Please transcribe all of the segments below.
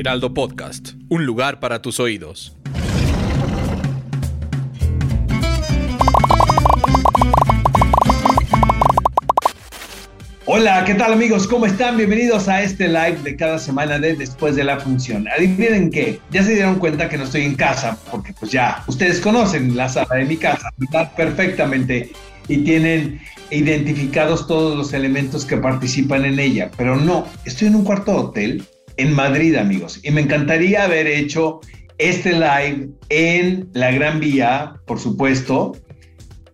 Heraldo Podcast, un lugar para tus oídos. Hola, ¿qué tal amigos? ¿Cómo están? Bienvenidos a este live de cada semana de Después de la Función. Adivinen qué, ya se dieron cuenta que no estoy en casa, porque pues ya, ustedes conocen la sala de mi casa. Perfectamente, y tienen identificados todos los elementos que participan en ella, pero no, estoy en un cuarto de hotel en Madrid, amigos, y me encantaría haber hecho este live en la Gran Vía, por supuesto,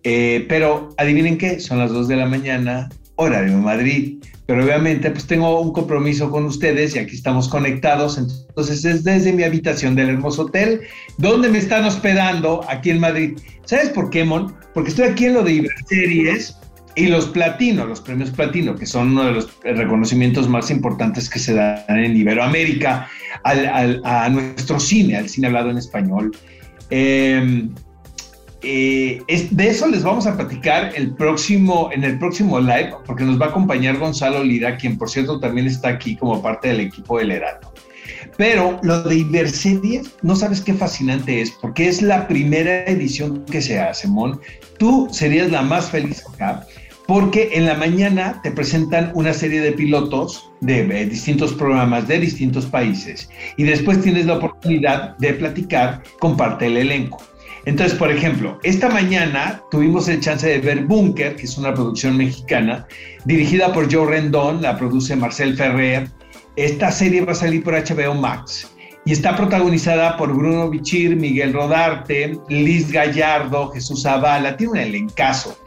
eh, pero adivinen qué, son las 2 de la mañana, horario de Madrid. Pero obviamente pues tengo un compromiso con ustedes y aquí estamos conectados. Entonces es desde mi habitación del hermoso hotel donde me están hospedando aquí en Madrid. ¿Sabes por qué, Mon? Porque estoy aquí en lo de Iberseries y los Platino, los premios Platino, que son uno de los reconocimientos más importantes que se dan en Iberoamérica a nuestro cine, al cine hablado en español. Eh, eh, de eso les vamos a platicar el próximo, en el próximo live, porque nos va a acompañar Gonzalo Lira, quien por cierto también está aquí como parte del equipo del Heraldo. Pero lo de Iberseries, no sabes qué fascinante es, porque es la primera edición que se hace, Mon. Tú serías la más feliz acá, porque en la mañana te presentan una serie de pilotos de, de distintos programas de distintos países y después tienes la oportunidad de platicar con parte del elenco. Entonces, por ejemplo, esta mañana tuvimos el chance de ver Bunker, que es una producción mexicana, dirigida por Joe Rendón, la produce Marcel Ferrer. Esta serie va a salir por HBO Max y está protagonizada por Bruno Bichir, Miguel Rodarte, Liz Gallardo, Jesús Zavala, tiene un elencazo.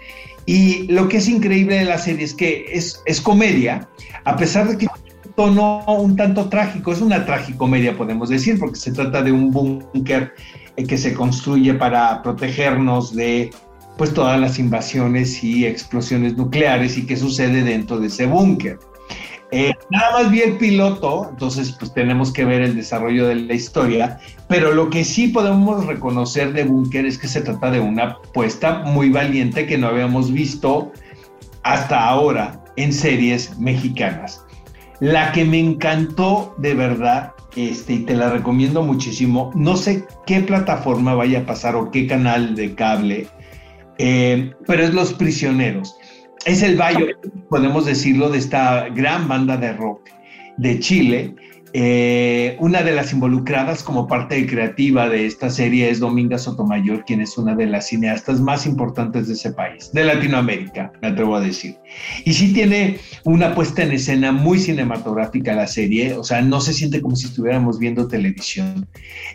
Y lo que es increíble de la serie es que es, es comedia, a pesar de que un tono un tanto trágico, es una tragicomedia podemos decir, porque se trata de un búnker que se construye para protegernos de pues todas las invasiones y explosiones nucleares y qué sucede dentro de ese búnker. Eh, nada más vi el piloto, entonces pues tenemos que ver el desarrollo de la historia, pero lo que sí podemos reconocer de Búnker es que se trata de una apuesta muy valiente que no habíamos visto hasta ahora en series mexicanas. La que me encantó de verdad este, y te la recomiendo muchísimo. No sé qué plataforma vaya a pasar o qué canal de cable, eh, pero es Los Prisioneros. Es el bayo, podemos decirlo, de esta gran banda de rock de Chile eh, una de las involucradas como parte creativa de esta serie es Dominga Sotomayor, quien es una de las cineastas más importantes de ese país, de Latinoamérica, me atrevo a decir. Y sí tiene una puesta en escena muy cinematográfica la serie, o sea, no se siente como si estuviéramos viendo televisión.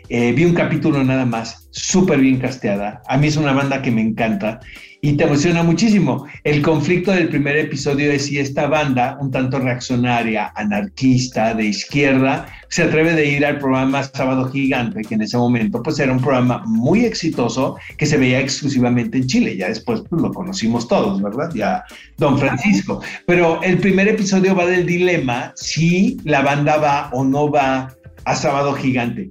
Eh, vi un capítulo nada más, súper bien casteada. A mí es una banda que me encanta y te emociona muchísimo. El conflicto del primer episodio es si esta banda, un tanto reaccionaria, anarquista, de izquierda, se atreve de ir al programa Sábado Gigante, que en ese momento pues era un programa muy exitoso que se veía exclusivamente en Chile. Ya después pues, lo conocimos todos, ¿verdad? Ya Don Francisco. Pero el primer episodio va del dilema si la banda va o no va a Sábado Gigante.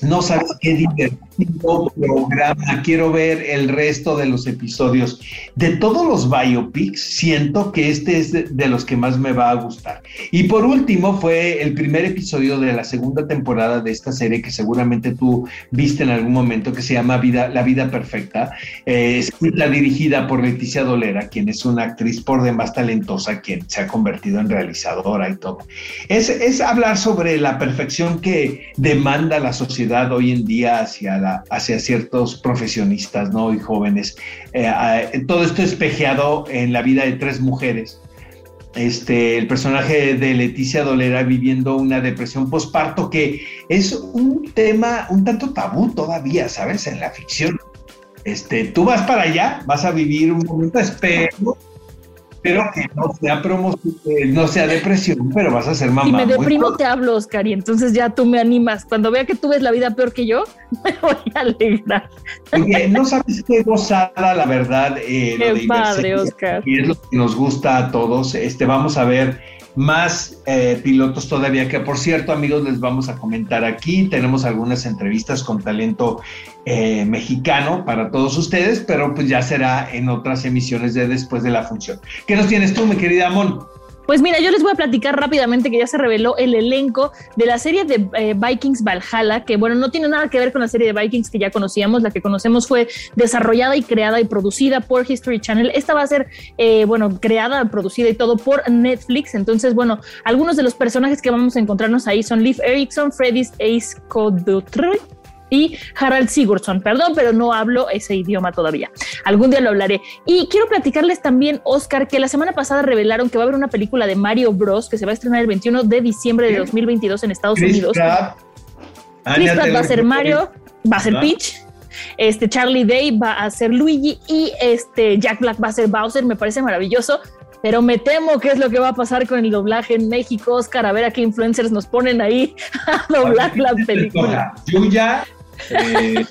No sabes qué divertido programa. Quiero ver el resto de los episodios. De todos los biopics, siento que este es de, los que más me va a gustar. Y por último, fue el primer episodio de la segunda temporada de esta serie que seguramente tú viste en algún momento, que se llama Vida, La Vida Perfecta, eh, escrita dirigida por Leticia Dolera, quien es una actriz por demás talentosa, quien se ha convertido en realizadora y todo. Es, es hablar sobre la perfección que demanda la sociedad hoy en día hacia, hacia ciertos profesionistas ¿no? y jóvenes. Eh, todo esto espejeado en la vida de tres mujeres. Este, el personaje de Leticia Dolera viviendo una depresión postparto que es un tema un tanto tabú todavía, ¿sabes? En la ficción. Este, tú vas para allá, vas a vivir un momento, espero, Espero que no sea promoción, no sea depresión, pero vas a ser mamá. Si me deprimo, te hablo, Oscar, y entonces ya tú me animas. Cuando vea que tú ves la vida peor que yo, me voy a alegrar. Oye, no sabes qué gozada, la verdad. Eh, qué padre, Oscar. Y es lo que nos gusta a todos. Este, vamos a ver más eh, pilotos todavía, que por cierto amigos les vamos a comentar aquí, tenemos algunas entrevistas con talento eh, mexicano para todos ustedes, pero pues ya será en otras emisiones de después de la función. ¿Qué nos tienes tú, mi querida Amon? Pues mira, yo les voy a platicar rápidamente que ya se reveló el elenco de la serie de eh, Vikings Valhalla, que bueno, no tiene nada que ver con la serie de Vikings que ya conocíamos, la que conocemos fue desarrollada y creada y producida por History Channel. Esta va a ser, eh, bueno, creada, producida y todo por Netflix. Entonces, bueno, algunos de los personajes que vamos a encontrarnos ahí son Liv Erickson, Freddy's Ace Codutre, y Harald Sigurdsson. Perdón, pero no hablo ese idioma todavía. Algún día lo hablaré. Y quiero platicarles también, Oscar, que la semana pasada revelaron que va a haber una película de Mario Bros. que se va a estrenar el 21 de diciembre de 2022 en Estados Unidos. Chris Pratt va a ser Mario, va a ser Peach. Este Charlie Day va a ser Luigi y este Jack Black va a ser Bowser. Me parece maravilloso pero me temo que es lo que va a pasar con el doblaje en México, Oscar, a ver a qué influencers nos ponen ahí a doblar la película. Yuya, eh,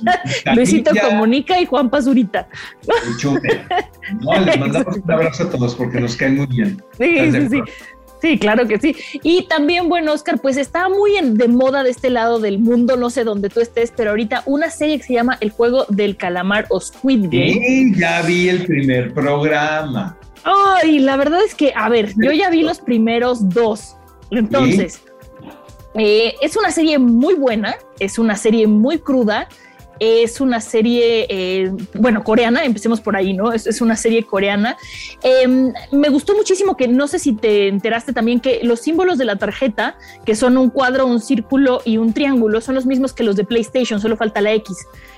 Luisito Comunica y Juan Pazurita. No, les mandamos un abrazo a todos porque nos caen muy bien. Sí, sí, sí. Sí, claro que sí. Y también, bueno, Oscar, pues está muy de moda de este lado del mundo, no sé dónde tú estés, pero ahorita una serie que se llama El juego del calamar o Squid Game. Sí, ya vi el primer programa. Ay, la verdad es que, a ver, yo ya vi los primeros dos. Entonces, eh, es una serie muy buena, es una serie muy cruda, es una serie, eh, bueno, coreana, empecemos por ahí, ¿no? Es, una serie coreana. Em, me gustó muchísimo que, no sé si te enteraste también, que los símbolos de la tarjeta, que son un cuadro, un círculo y un triángulo, son los mismos que los de PlayStation, solo falta la X.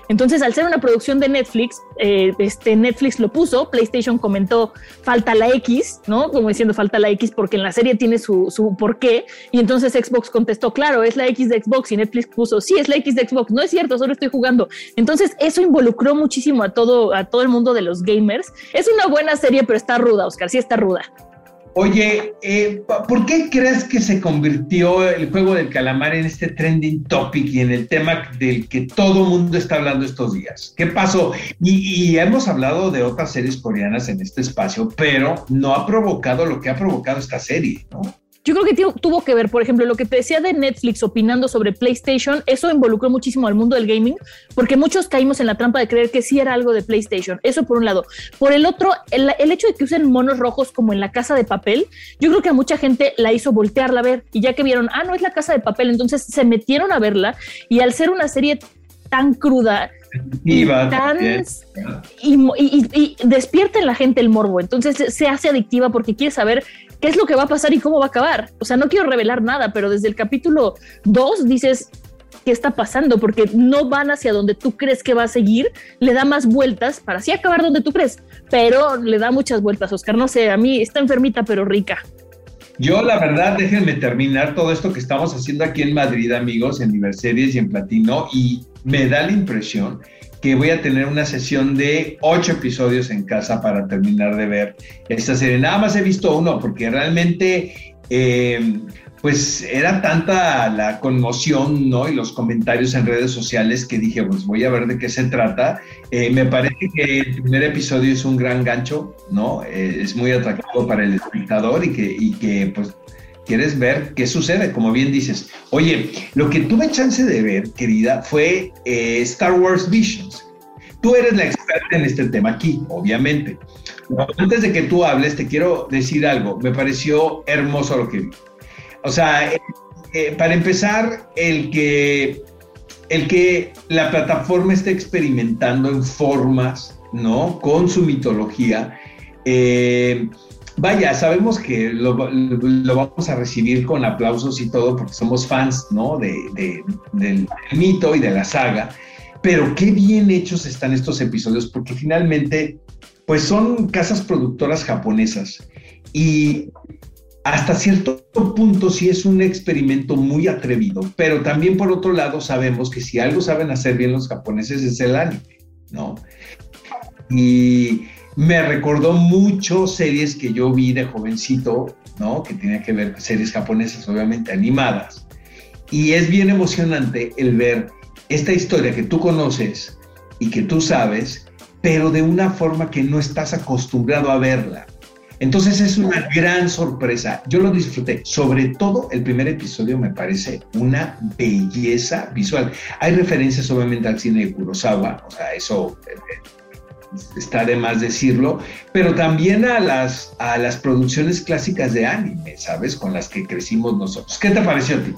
Entonces, al ser una producción de Netflix, eh, este Netflix lo puso, PlayStation comentó falta la X, ¿no? Como diciendo falta la X porque en la serie tiene su, su porqué. Y entonces Xbox contestó, claro, es la X de Xbox. Y Netflix puso, sí, es la X de Xbox. No es cierto, solo estoy jugando. Entonces, eso involucró muchísimo a todo, a todo el mundo de los gamers. Es una buena serie, pero está ruda, Oscar, sí está ruda. Oye, eh, ¿por qué crees que se convirtió el juego del calamar en este trending topic y en el tema del que todo mundo está hablando estos días? ¿Qué pasó? Y, y, hemos hablado de otras series coreanas en este espacio, pero no ha provocado lo que ha provocado esta serie, ¿no? Yo creo que tuvo que ver, por ejemplo, lo que te decía de Netflix opinando sobre PlayStation, eso involucró muchísimo al mundo del gaming, porque muchos caímos en la trampa de creer que sí era algo de PlayStation. Eso por un lado. Por el otro, el, hecho de que usen monos rojos como en la casa de papel, yo creo que a mucha gente la hizo voltearla a ver y ya que vieron, ah, no es la casa de papel, entonces se metieron a verla y al ser una serie tan cruda, y, tan, y, despierta en la gente el morbo. Entonces se hace adictiva porque quiere saber qué es lo que va a pasar y cómo va a acabar. O sea, no quiero revelar nada, pero desde el capítulo 2 dices, ¿qué está pasando? Porque no van hacia donde tú crees que va a seguir, le da más vueltas para así acabar donde tú crees, pero le da muchas vueltas, Oscar. No sé, a mí está enfermita, pero rica. Yo, la verdad, déjenme terminar todo esto que estamos haciendo aquí en Madrid, amigos, en Diverseries y en Platino, y me da la impresión que voy a tener una sesión de ocho episodios en casa para terminar de ver esta serie. Nada más he visto uno porque realmente, eh, pues era tanta la conmoción, ¿no? Y los comentarios en redes sociales que dije, pues voy a ver de qué se trata. Eh, me parece que el primer episodio es un gran gancho, ¿no? Eh, es muy atractivo para el espectador y que, y que pues quieres ver qué sucede, como bien dices. Oye, lo que tuve chance de ver, querida, fue eh, Star Wars Visions. Tú eres la experta en este tema aquí, obviamente. Antes de que tú hables, te quiero decir algo. Me pareció hermoso lo que vi. O sea, eh, eh, para empezar, el que, el que la plataforma esté experimentando en formas, ¿no? Con su mitología. Eh, vaya, sabemos que lo, vamos a recibir con aplausos y todo porque somos fans, ¿no? De, del mito y de la saga. Pero qué bien hechos están estos episodios porque finalmente, pues son casas productoras japonesas y hasta cierto punto sí es un experimento muy atrevido, pero también por otro lado sabemos que si algo saben hacer bien los japoneses es el anime, ¿no? Y me recordó mucho series que yo vi de jovencito, ¿no? Que tenía que ver series japonesas, obviamente animadas. Y es bien emocionante el ver esta historia que tú conoces y que tú sabes, pero de una forma que no estás acostumbrado a verla. Entonces es una gran sorpresa. Yo lo disfruté. Sobre todo el primer episodio me parece una belleza visual. Hay referencias obviamente al cine de Kurosawa, o sea, eso eh, eh, está de más decirlo, pero también a las, a las producciones clásicas de anime, ¿sabes? Con las que crecimos nosotros. ¿Qué te pareció a ti?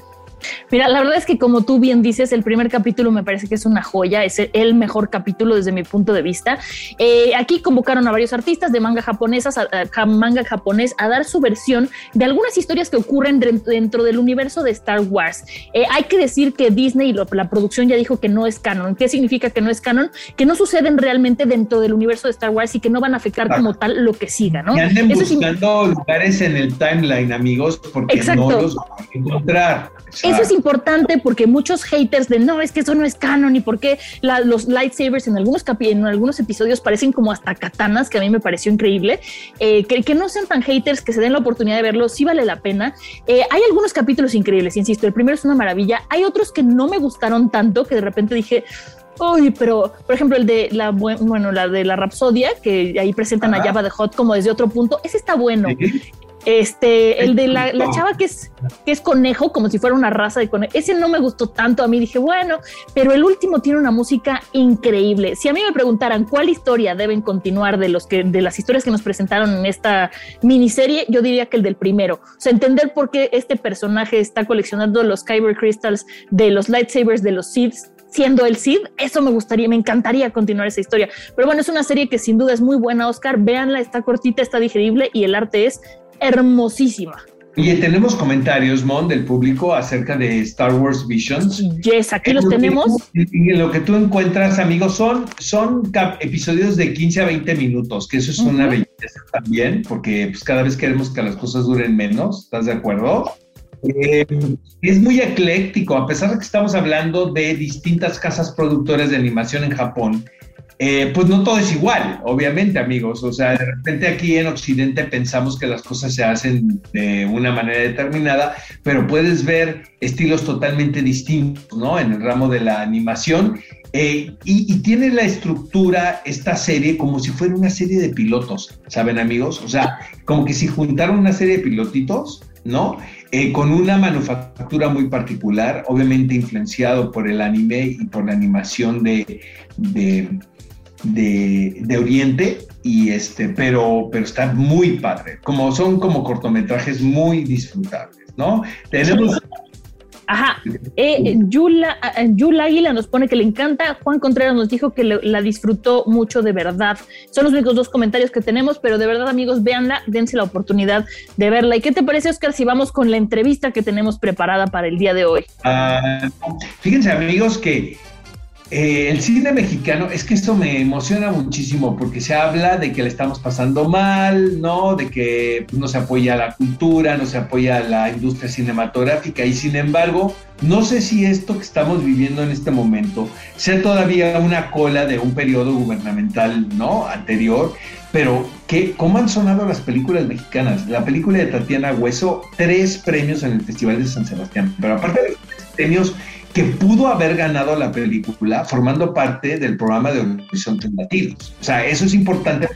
Mira, la verdad es que como tú bien dices, el primer capítulo me parece que es una joya, es el mejor capítulo desde mi punto de vista. Eh, aquí convocaron a varios artistas de manga japonesas, a, manga japonés, a dar su versión de algunas historias que ocurren dentro, del universo de Star Wars. Eh, hay que decir que Disney, la producción ya dijo que no es canon. ¿Qué significa que no es canon? Que no suceden realmente dentro del universo de Star Wars y que no van a afectar como tal lo que siga, ¿no? Y anden buscando lugares en el timeline, amigos, porque no los van a encontrar. Eso es importante porque muchos haters de no, es que eso no es canon y porque los lightsabers en algunos, en algunos episodios parecen como hasta katanas, que a mí me pareció increíble. Eh, que, no sean tan haters, que se den la oportunidad de verlo, sí vale la pena. Eh, hay algunos capítulos increíbles, insisto, el primero es una maravilla. Hay otros que no me gustaron tanto, que de repente dije, Uy, pero por ejemplo el de la bueno la de la Rapsodia que ahí presentan a Java de Hot como desde otro punto, ese está bueno. Este, el de la, chava que es, que es conejo, como si fuera una raza de conejo, ese no me gustó tanto. A mí dije, bueno, pero el último tiene una música increíble. Si a mí me preguntaran cuál historia deben continuar de los que, de las historias que nos presentaron en esta miniserie, yo diría que el del primero. O sea, entender por qué este personaje está coleccionando los Kyber Crystals de los lightsabers de los Sith siendo el Cid, eso me gustaría, me encantaría continuar esa historia. Pero bueno, es una serie que sin duda es muy buena, Oscar. Véanla, está cortita, está digerible y el arte es hermosísima. Y tenemos comentarios, Mon, del público acerca de Star Wars Visions. Yes, aquí los tenemos. Y lo que tú encuentras, amigos, son, son episodios de 15 a 20 minutos, que eso es una belleza también, porque pues, cada vez queremos que las cosas duren menos, ¿estás de acuerdo? Eh, es muy ecléctico, a pesar de que estamos hablando de distintas casas productoras de animación en Japón, eh, pues no todo es igual, obviamente, amigos. O sea, de repente aquí en Occidente pensamos que las cosas se hacen de una manera determinada, pero puedes ver estilos totalmente distintos, ¿no? En el ramo de la animación. Eh, y, tiene la estructura esta serie como si fuera una serie de pilotos, ¿saben, amigos? O sea, como que si juntaron una serie de pilotitos, ¿no? Eh, con una manufactura muy particular, obviamente influenciado por el anime y por la animación de de, Oriente, y este, pero, pero está muy padre. Como son como cortometrajes muy disfrutables, ¿no? Tenemos. Ajá. Eh, Yula, eh, Yula Águila nos pone que le encanta. Juan Contreras nos dijo que la disfrutó mucho de verdad. Son los únicos dos comentarios que tenemos, pero de verdad, amigos, véanla, dense la oportunidad de verla. ¿Y qué te parece, Oscar, si vamos con la entrevista que tenemos preparada para el día de hoy? Ah, fíjense, amigos, que eh, el cine mexicano, es que esto me emociona muchísimo porque se habla de que le estamos pasando mal, ¿no? De que pues, no se apoya la cultura, no se apoya la industria cinematográfica y sin embargo, no sé si esto que estamos viviendo en este momento sea todavía una cola de un periodo gubernamental, ¿no? Anterior, pero ¿qué, ¿cómo han sonado las películas mexicanas? La película de Tatiana Hueso, tres premios en el Festival de San Sebastián, pero aparte de los premios que pudo haber ganado la película formando parte del programa de Horizontes Latinos. O sea, eso es importante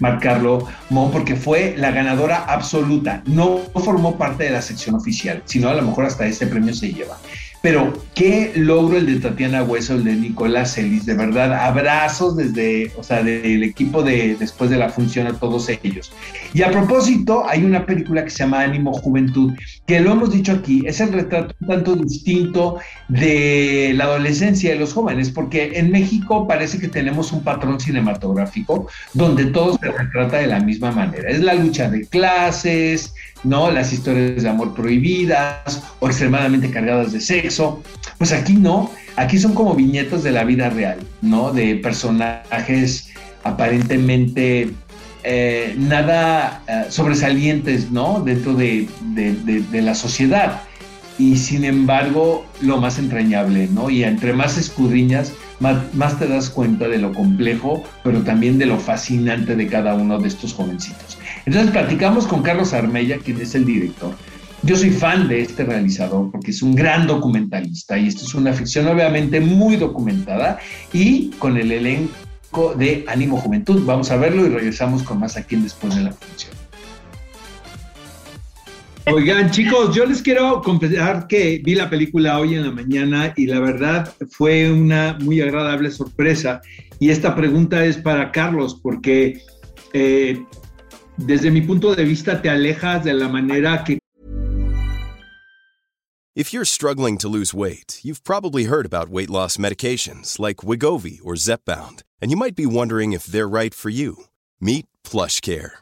marcarlo, Mo, porque fue la ganadora absoluta. No formó parte de la sección oficial, sino a lo mejor hasta este premio se lleva. Pero qué logro el de Tatiana Hueso, el de Nicolás Celis, de verdad, abrazos desde, o sea, del equipo de después de la función a todos ellos. Y a propósito, hay una película que se llama Ánimo Juventud, que lo hemos dicho aquí, es el retrato un tanto distinto de la adolescencia de los jóvenes, porque en México parece que tenemos un patrón cinematográfico donde todo se retrata de la misma manera. Es la lucha de clases, ¿no? Las historias de amor prohibidas o extremadamente cargadas de sexo. Pues aquí no, aquí son como viñetos de la vida real, ¿no? De personajes aparentemente eh, nada eh, sobresalientes, ¿no? Dentro de, la sociedad. Y sin embargo, lo más entrañable, ¿no? Y entre más escudriñas, más, te das cuenta de lo complejo, pero también de lo fascinante de cada uno de estos jovencitos. Entonces platicamos con Carlos Armella, quien es el director. Yo soy fan de este realizador porque es un gran documentalista y esto es una ficción obviamente muy documentada y con el elenco de Ánimo Juventud. Vamos a verlo y regresamos con más aquí Después de la Función. Oigan, chicos, yo les quiero confesar que vi la película hoy en la mañana y la verdad fue una muy agradable sorpresa. Y esta pregunta es para Carlos, porque eh, desde mi punto de vista te alejas de la manera que. If you're struggling to lose weight, you've probably heard about weight loss medications like Wigovi or Zepbound, and you might be wondering if they're right for you. Meet PlushCare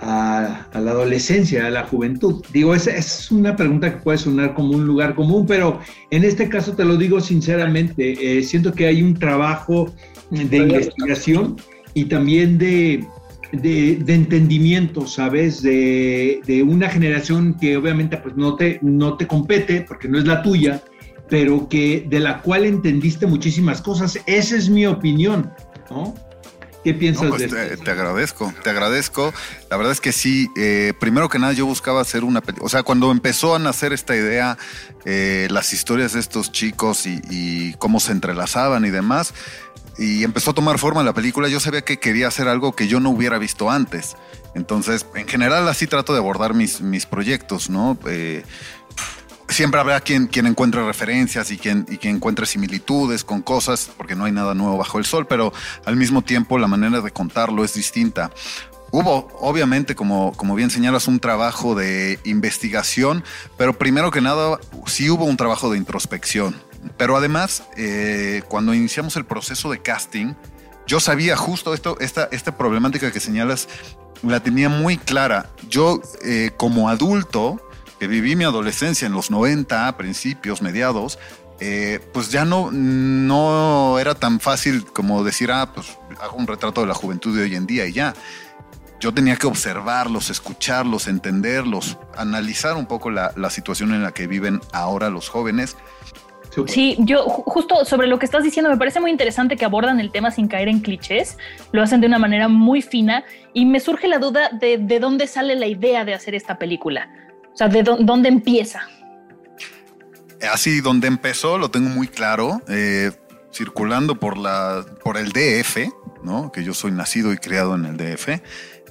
a, la adolescencia, a la juventud? Digo, esa es una pregunta que puede sonar como un lugar común, pero en este caso te lo digo sinceramente, eh, siento que hay un trabajo de investigación y también de, de, entendimiento, ¿sabes? De, de, una generación que obviamente pues, no, te, no te compete porque no es la tuya, pero que de la cual entendiste muchísimas cosas. Esa es mi opinión, ¿no? ¿Qué piensas pues de te, te, agradezco, te agradezco. La verdad es que sí, eh, primero que nada yo buscaba hacer una película, o sea, cuando empezó a nacer esta idea, eh, las historias de estos chicos y, cómo se entrelazaban y demás, y empezó a tomar forma la película, yo sabía que quería hacer algo que yo no hubiera visto antes. Entonces, en general así trato de abordar mis, mis proyectos, ¿no? Eh, siempre habrá quien, quien encuentre referencias y quien, y quien encuentre similitudes con cosas, porque no hay nada nuevo bajo el sol, pero al mismo tiempo la manera de contarlo es distinta. Hubo, obviamente, como, como bien señalas, un trabajo de investigación, pero primero que nada, sí hubo un trabajo de introspección. Pero además, eh, cuando iniciamos el proceso de casting, yo sabía justo esto, esta, esta problemática que señalas, la tenía muy clara. Yo, eh, como adulto, que viví mi adolescencia en los 90, principios, mediados, eh, pues ya no, no era tan fácil como decir, ah, pues hago un retrato de la juventud de hoy en día y ya. Yo tenía que observarlos, escucharlos, entenderlos, analizar un poco la, la situación en la que viven ahora los jóvenes. Sí, yo justo sobre lo que estás diciendo, me parece muy interesante que abordan el tema sin caer en clichés, lo hacen de una manera muy fina y me surge la duda de, de dónde sale la idea de hacer esta película. O sea, ¿de dónde empieza? Así, donde empezó, lo tengo muy claro, eh, circulando por, la, por el DF, ¿no? que yo soy nacido y criado en el DF.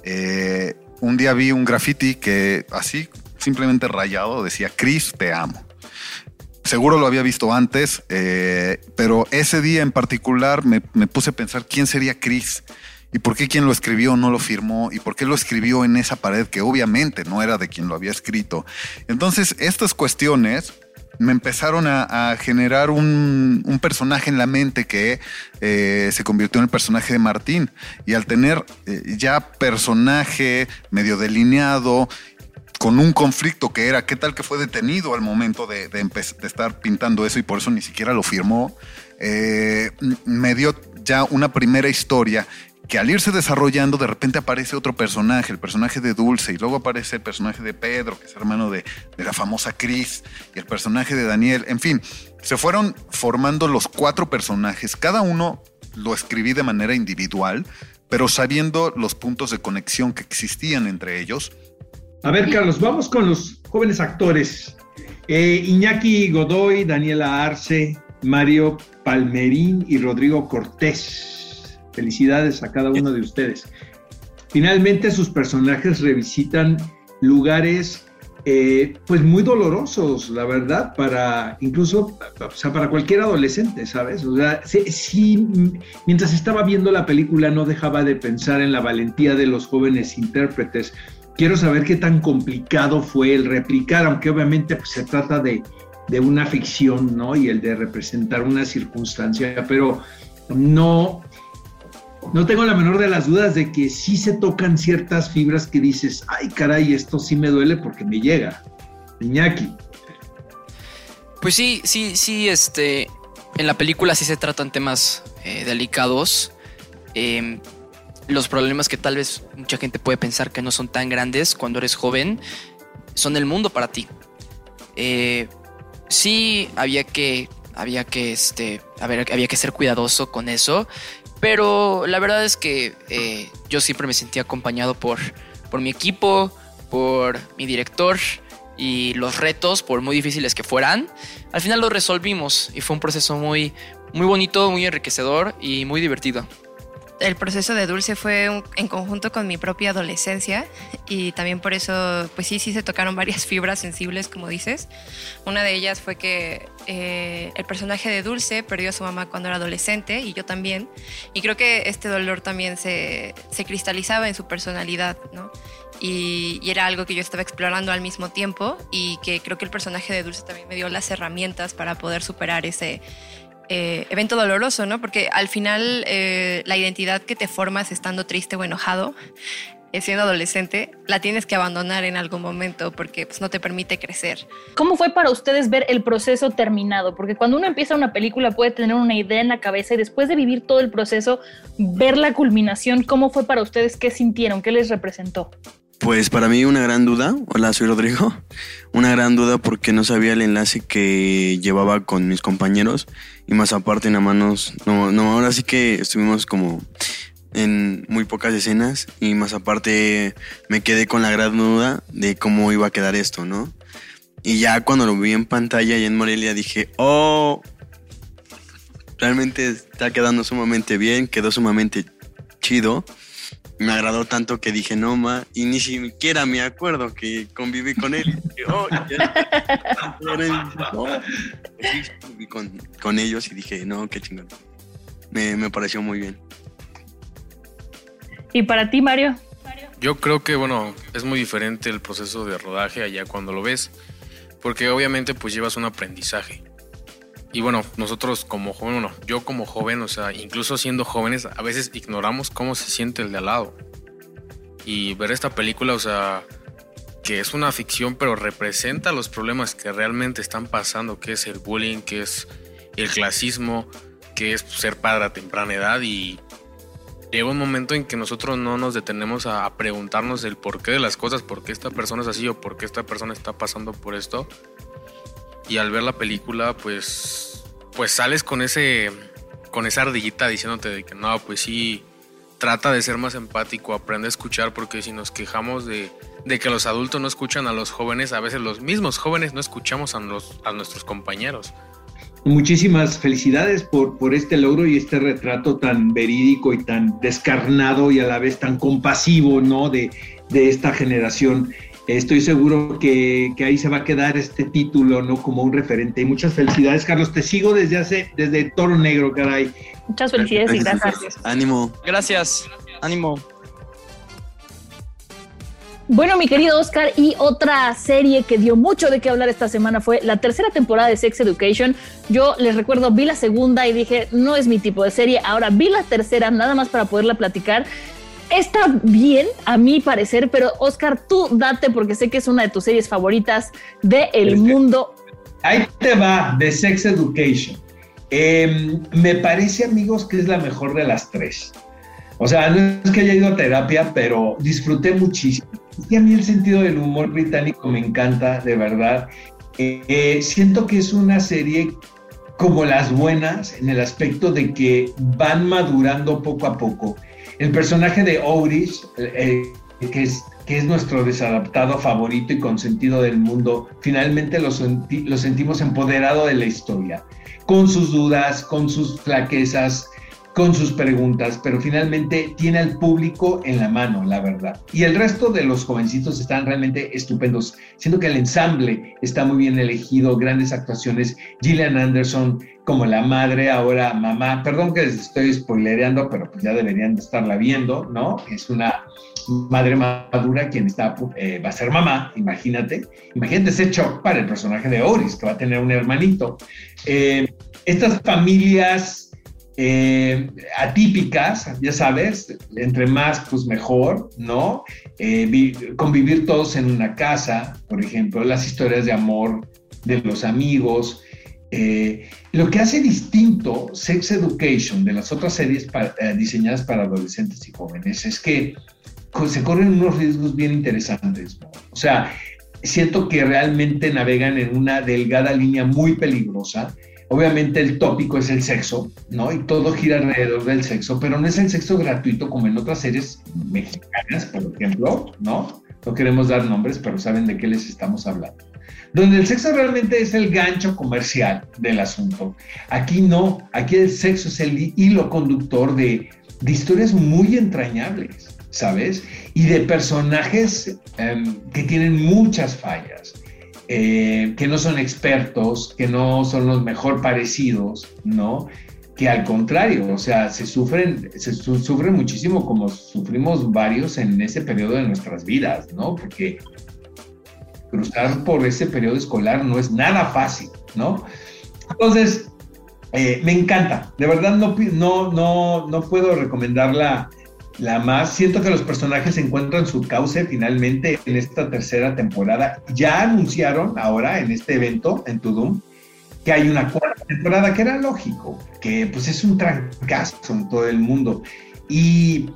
Eh, un día vi un graffiti que así, simplemente rayado, decía, Chris, te amo. Seguro lo había visto antes, eh, pero ese día en particular me, me puse a pensar quién sería Chris y por qué quien lo escribió no lo firmó y por qué lo escribió en esa pared que obviamente no era de quien lo había escrito. Entonces, estas cuestiones me empezaron a, generar un, personaje en la mente que eh, se convirtió en el personaje de Martín. Y al tener eh, ya personaje medio delineado, con un conflicto que era qué tal que fue detenido al momento de, estar pintando eso y por eso ni siquiera lo firmó, eh, me dio ya una primera historia que al irse desarrollando de repente aparece otro personaje, el personaje de Dulce, y luego aparece el personaje de Pedro, que es hermano de, la famosa Cris, y el personaje de Daniel, en fin, se fueron formando los cuatro personajes, cada uno lo escribí de manera individual, pero sabiendo los puntos de conexión que existían entre ellos. A ver, Carlos, vamos con los jóvenes actores. Eh, Iñaki Godoy, Daniela Arce, Mario Palmerín y Rodrigo Cortés. Felicidades a cada uno de ustedes. Finalmente sus personajes revisitan lugares eh, pues muy dolorosos, la verdad, para incluso, o sea, para cualquier adolescente, ¿sabes? O sea, mientras estaba viendo la película no dejaba de pensar en la valentía de los jóvenes intérpretes. Quiero saber qué tan complicado fue el replicar, aunque obviamente pues, se trata de, de una ficción, ¿no? Y el de representar una circunstancia, pero no, no tengo la menor de las dudas de que sí se tocan ciertas fibras que dices, ay caray, esto sí me duele porque me llega. Iñaki. Pues sí, sí, sí, este, en la película sí se tratan temas eh, delicados. Em, los problemas que tal vez mucha gente puede pensar que no son tan grandes cuando eres joven, son el mundo para ti. Eh, sí, había que, había que, este, había que ser cuidadoso con eso, pero la verdad es que eh, yo siempre me sentía acompañado por, por mi equipo, por mi director y los retos, por muy difíciles que fueran, al final lo resolvimos y fue un proceso muy, muy bonito, muy enriquecedor y muy divertido el proceso de Dulce fue en conjunto con mi propia adolescencia y también por eso, pues sí, sí se tocaron varias fibras sensibles, como dices. Una de ellas fue que eh, el personaje de Dulce perdió a su mamá cuando era adolescente y yo también. Y creo que este dolor también se, se cristalizaba en su personalidad, ¿no? Y, y, era algo que yo estaba explorando al mismo tiempo y que creo que el personaje de Dulce también me dio las herramientas para poder superar ese eh, evento doloroso, ¿no? Porque al final eh, la identidad que te formas estando triste o enojado, eh, siendo adolescente, la tienes que abandonar en algún momento porque pues, no te permite crecer. ¿Cómo fue para ustedes ver el proceso terminado? Porque cuando uno empieza una película puede tener una idea en la cabeza y después de vivir todo el proceso, ver la culminación, ¿cómo fue para ustedes? ¿Qué sintieron? ¿Qué les representó? Pues para mí una gran duda, hola soy Rodrigo, una gran duda porque no sabía el enlace que llevaba con mis compañeros y más aparte nada más no, no, ahora sí que estuvimos como en muy pocas escenas y más aparte me quedé con la gran duda de cómo iba a quedar esto, ¿no? Y ya cuando lo vi en pantalla y en Morelia dije, oh, realmente está quedando sumamente bien, quedó sumamente chido me agradó tanto que dije, no, ma, y ni siquiera me acuerdo que conviví con él. Y oh, con, ellos y dije, no, qué chingón. Me, me pareció muy bien. ¿Y para ti, Mario? Yo creo que, bueno, es muy diferente el proceso de rodaje allá cuando lo ves, porque obviamente pues llevas un aprendizaje. Y bueno, nosotros como joven, bueno, yo como joven, o sea, incluso siendo jóvenes, a veces ignoramos cómo se siente el de al lado. Y ver esta película, o sea, que es una ficción, pero representa los problemas que realmente están pasando, que es el bullying, que es el clasismo, que es ser padre a temprana edad y llega un momento en que nosotros no nos detenemos a, preguntarnos el porqué de las cosas, por qué esta persona es así o por qué esta persona está pasando por esto y al ver la película, pues, pues sales con ese, con esa ardillita diciéndote de que no, pues sí, trata de ser más empático, aprende a escuchar, porque si nos quejamos de, de que los adultos no escuchan a los jóvenes, a veces los mismos jóvenes no escuchamos a, los, a nuestros compañeros. Muchísimas felicidades por, por este logro y este retrato tan verídico y tan descarnado y a la vez tan compasivo, ¿no? De, de esta generación. Estoy seguro que, ahí se va a quedar este título, ¿no? Como un referente. Y muchas felicidades, Carlos. Te sigo desde hace, desde Toro Negro, caray. Muchas felicidades y gracias. Ánimo. Gracias. Ánimo. Bueno, mi querido Oscar, y otra serie que dio mucho de qué hablar esta semana fue la tercera temporada de Sex Education. Yo les recuerdo, vi la segunda y dije, no es mi tipo de serie. Ahora vi la tercera, nada más para poderla platicar está bien, a mi parecer, pero Oscar, tú date porque sé que es una de tus series favoritas de el mundo. Ahí te va, de Sex Education. Em, me parece, amigos, que es la mejor de las tres. O sea, no es que haya ido a terapia, pero disfruté muchísimo. Y a mí el sentido del humor británico me encanta, de verdad. Eh, siento que es una serie como las buenas en el aspecto de que van madurando poco a poco el personaje de Oris, eh, que, es, nuestro desadaptado favorito y consentido del mundo, finalmente lo sentimos empoderado de la historia, con sus dudas, con sus flaquezas, con sus preguntas, pero finalmente tiene al público en la mano, la verdad. Y el resto de los jovencitos están realmente estupendos, siendo que el ensamble está muy bien elegido, grandes actuaciones, Gillian Anderson como la madre, ahora mamá, perdón que les estoy spoilereando, pero pues ya deberían de estarla viendo, ¿no? Es una madre madura quien está, eh, va a ser mamá, imagínate, imagínate ese shock para el personaje de Oris, que va a tener un hermanito. Eh, estas familias eh, atípicas, ya sabes, entre más, pues mejor, ¿no? Eh, convivir todos en una casa, por ejemplo, las historias de amor de los amigos. Eh, lo que hace distinto Sex Education de las otras series diseñadas para adolescentes y jóvenes es que se corren unos riesgos bien interesantes. O sea, siento que realmente navegan en una delgada línea muy peligrosa Obviamente el tópico es el sexo, ¿no? Y todo gira alrededor del sexo, pero no es el sexo gratuito como en otras series mexicanas, por ejemplo, ¿no? No queremos dar nombres, pero saben de qué les estamos hablando. Donde el sexo realmente es el gancho comercial del asunto. Aquí no, aquí el sexo es el hilo conductor de, historias muy entrañables, ¿sabes? Y de personajes em, que tienen muchas fallas. Eh, que no son expertos, que no son los mejor parecidos, ¿no? Que al contrario, o sea, se sufren, se sufren muchísimo como sufrimos varios en ese periodo de nuestras vidas, ¿no? Porque cruzar por ese periodo escolar no es nada fácil, ¿no? Entonces, eh, me encanta, de verdad no, no, no, no puedo recomendarla la más. Siento que los personajes encuentran su cauce finalmente en esta tercera temporada. Ya anunciaron ahora en este evento, en Tudum, que hay una cuarta temporada, que era lógico, que pues es un trancazo en todo el mundo. Y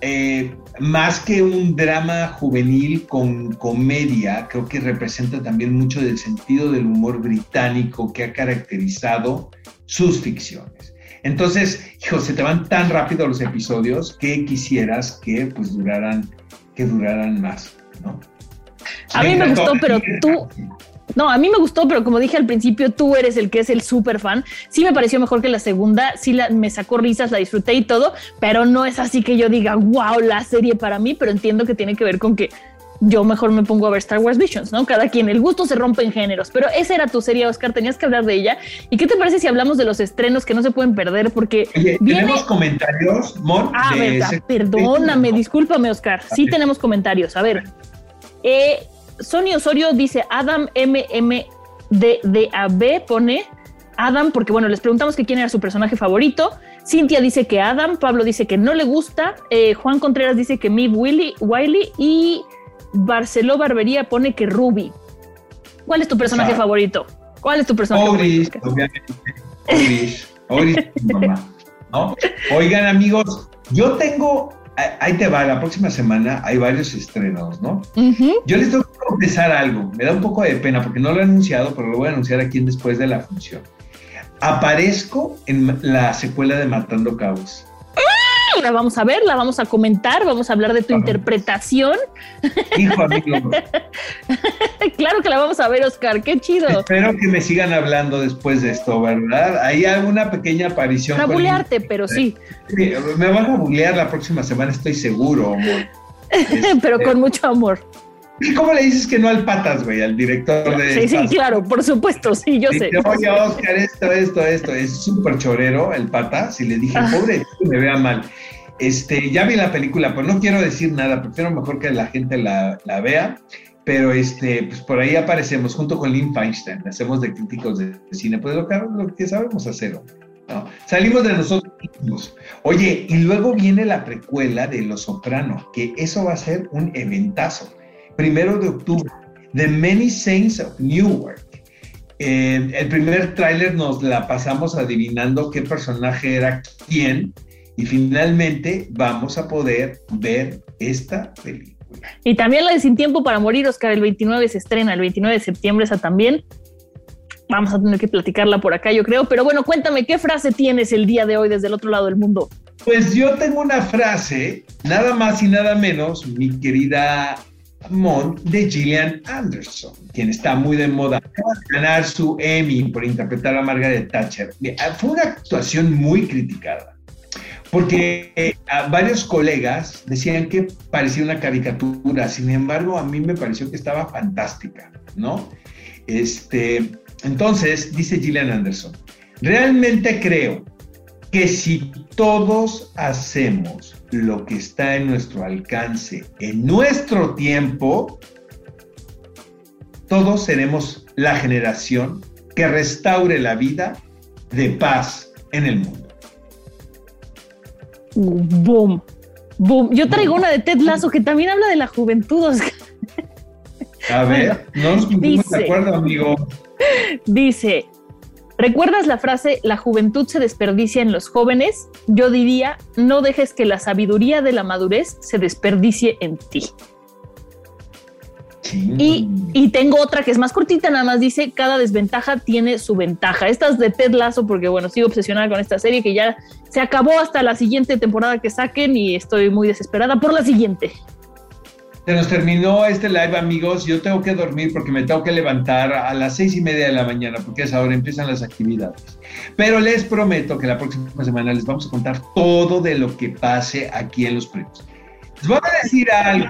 eh, más que un drama juvenil con comedia, creo que representa también mucho del sentido del humor británico que ha caracterizado sus ficciones. Entonces, hijo, se te van tan rápido los episodios que quisieras que pues duraran, que duraran más, ¿no? A mí me gustó, pero tú, no, a mí me gustó, pero como dije al principio, tú eres el que es el súper fan. Sí me pareció mejor que la segunda, sí la, me sacó risas, la disfruté y todo, pero no es así que yo diga, wow, la serie para mí, pero entiendo que tiene que ver con que yo mejor me pongo a ver Star Wars Visions, ¿no? Cada quien, el gusto se rompe en géneros, pero esa era tu serie, Oscar, tenías que hablar de ella. ¿Y qué te parece si hablamos de los estrenos que no se pueden perder? Porque tenemos comentarios, Mon. Ah, verdad, perdóname, discúlpame, Oscar. Sí tenemos comentarios. A ver, eh, Sony Osorio dice Adam MMDDAB pone Adam, porque bueno, les preguntamos que quién era su personaje favorito. Cintia dice que Adam, Pablo dice que no le gusta, eh, Juan Contreras dice que Mib Willy, Wiley y Barceló Barbería pone que Ruby. ¿Cuál es tu personaje favorito? ¿Cuál es tu personaje favorito? obviamente. mamá. Oigan, amigos, yo tengo. Ahí te va, la próxima semana hay varios estrenos, ¿no? Yo les tengo que confesar algo. Me da un poco de pena porque no lo he anunciado, pero lo voy a anunciar aquí después de la función. Aparezco en la secuela de Matando Cabos la vamos a ver, la vamos a comentar, vamos a hablar de tu interpretación. Hijo amigo. claro que la vamos a ver, Oscar, qué chido. Espero que me sigan hablando después de esto, ¿verdad? Hay alguna pequeña aparición. Para bulearte, pero sí. Me van a bulear la próxima semana, estoy seguro, amor. pero con este, mucho amor. ¿Y cómo le dices que no al patas, güey, al director de. Sí, sí, claro, por supuesto, sí, yo sé. Oye, Oscar, esto, esto, esto. Es súper chorero el patas. Y le dije, ah. pobre, me vea mal. Este, ya vi la película, pero no quiero decir nada, prefiero mejor que la gente la, la vea. Pero este, pues por ahí aparecemos junto con Lynn Feinstein, hacemos de críticos de, cine, pues lo que, lo que sabemos hacer. ¿no? Salimos de nosotros mismos. Oye, y luego viene la precuela de Los Soprano, que eso va a ser un eventazo primero de octubre, The Many Saints of Newark. Eh, el primer tráiler nos la pasamos adivinando qué personaje era quién y finalmente vamos a poder ver esta película. Y también la de Sin Tiempo para Morir, Oscar, el 29 se estrena, el 29 de septiembre esa también. Vamos a tener que platicarla por acá, yo creo. Pero bueno, cuéntame, ¿qué frase tienes el día de hoy desde el otro lado del mundo? Pues yo tengo una frase, nada más y nada menos, mi querida de Gillian Anderson, quien está muy de moda. Ganar su Emmy por interpretar a Margaret Thatcher. Ah, fue una actuación muy criticada, porque eh, varios colegas decían que parecía una caricatura, sin embargo, a mí me pareció que estaba fantástica, ¿no? Este, entonces, dice Gillian Anderson, realmente creo que si todos hacemos lo que está en nuestro alcance en nuestro tiempo, todos seremos la generación que restaure la vida de paz en el mundo. Boom. Boom. Yo traigo una de Ted Lasso que también habla de la juventud, Oscar. A ver, no nos pusimos de acuerdo, amigo. Dice, ¿recuerdas la frase la juventud se desperdicia en los jóvenes? Yo diría, no dejes que la sabiduría de la madurez se desperdicie en ti. Y, y, tengo otra que es más cortita, nada más dice, cada desventaja tiene su ventaja. Esta es de Ted Lasso porque, bueno, sigo obsesionada con esta serie que ya se acabó hasta la siguiente temporada que saquen y estoy muy desesperada por la siguiente. Se nos terminó este live, amigos. Yo tengo que dormir porque me tengo que levantar a las seis y media de la mañana, porque es ahora empiezan las actividades. Pero les prometo que la próxima semana les vamos a contar todo de lo que pase aquí en los premios. Les voy a decir algo.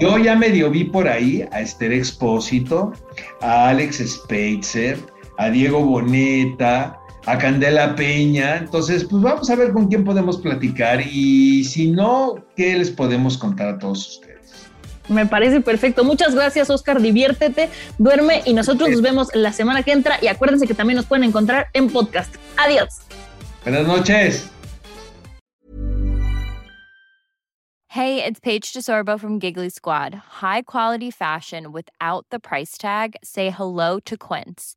Yo ya medio vi por ahí a Esther Expósito, a Alex Speitzer, a Diego Boneta, a Candela Peña. Entonces, pues vamos a ver con quién podemos platicar y si no, ¿qué les podemos contar a todos ustedes? Me parece perfecto. Muchas gracias, Oscar. Diviértete, duerme y nosotros nos vemos la semana que entra. Y acuérdense que también nos pueden encontrar en podcast. Adiós. Buenas noches. Hey, it's Paige DeSorbo from Giggly Squad. High quality fashion without the price tag. Say hello to Quince.